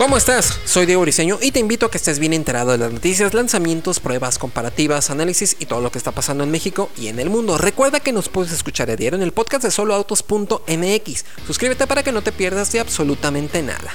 ¿Cómo estás? Soy Diego Briseño y te invito a que estés bien enterado de las noticias, lanzamientos, pruebas, comparativas, análisis y todo lo que está pasando en México y en el mundo. Recuerda que nos puedes escuchar a diario en el podcast de soloautos.mx. Suscríbete para que no te pierdas de absolutamente nada.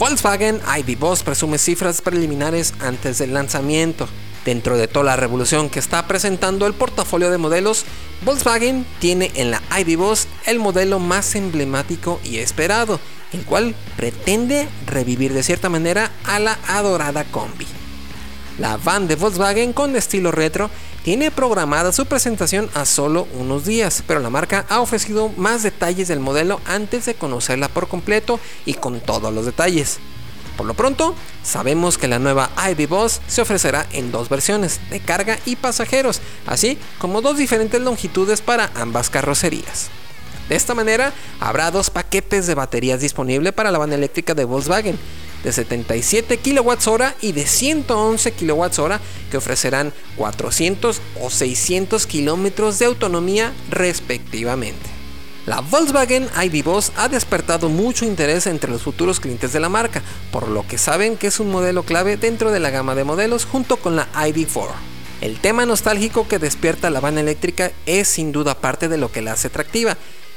Volkswagen ID Boss presume cifras preliminares antes del lanzamiento. Dentro de toda la revolución que está presentando el portafolio de modelos, Volkswagen tiene en la ID Boss el modelo más emblemático y esperado, el cual pretende revivir de cierta manera a la adorada combi. La van de Volkswagen con estilo retro tiene programada su presentación a solo unos días, pero la marca ha ofrecido más detalles del modelo antes de conocerla por completo y con todos los detalles. Por lo pronto, sabemos que la nueva ID Boss se ofrecerá en dos versiones, de carga y pasajeros, así como dos diferentes longitudes para ambas carrocerías. De esta manera, habrá dos paquetes de baterías disponibles para la van eléctrica de Volkswagen, de 77 kWh y de 111 kWh, que ofrecerán 400 o 600 km de autonomía respectivamente. La Volkswagen ID Boss ha despertado mucho interés entre los futuros clientes de la marca, por lo que saben que es un modelo clave dentro de la gama de modelos junto con la ID4. El tema nostálgico que despierta la van eléctrica es sin duda parte de lo que la hace atractiva,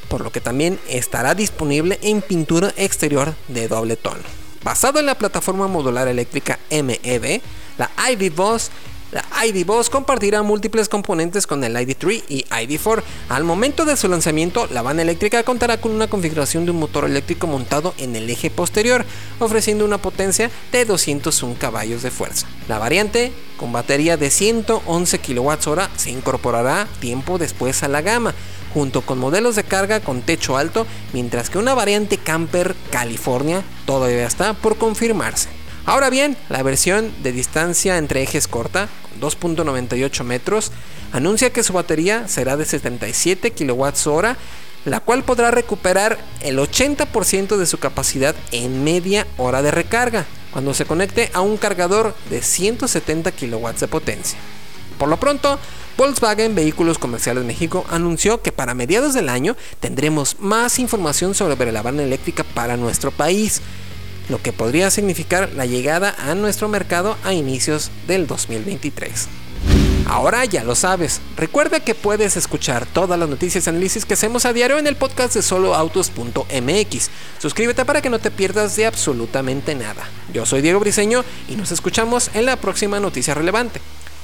por lo que también estará disponible en pintura exterior de doble tono. Basado en la plataforma modular eléctrica MEB, la ID Boss la ID Boss compartirá múltiples componentes con el ID3 y ID4. Al momento de su lanzamiento, la van eléctrica contará con una configuración de un motor eléctrico montado en el eje posterior, ofreciendo una potencia de 201 caballos de fuerza. La variante, con batería de 111 kWh, se incorporará tiempo después a la gama, junto con modelos de carga con techo alto, mientras que una variante Camper California todavía está por confirmarse. Ahora bien, la versión de distancia entre ejes corta, 2.98 metros, anuncia que su batería será de 77 kWh, la cual podrá recuperar el 80% de su capacidad en media hora de recarga, cuando se conecte a un cargador de 170 kW de potencia. Por lo pronto, Volkswagen Vehículos Comerciales México anunció que para mediados del año tendremos más información sobre la van eléctrica para nuestro país lo que podría significar la llegada a nuestro mercado a inicios del 2023. Ahora ya lo sabes. Recuerda que puedes escuchar todas las noticias y análisis que hacemos a diario en el podcast de soloautos.mx. Suscríbete para que no te pierdas de absolutamente nada. Yo soy Diego Briseño y nos escuchamos en la próxima noticia relevante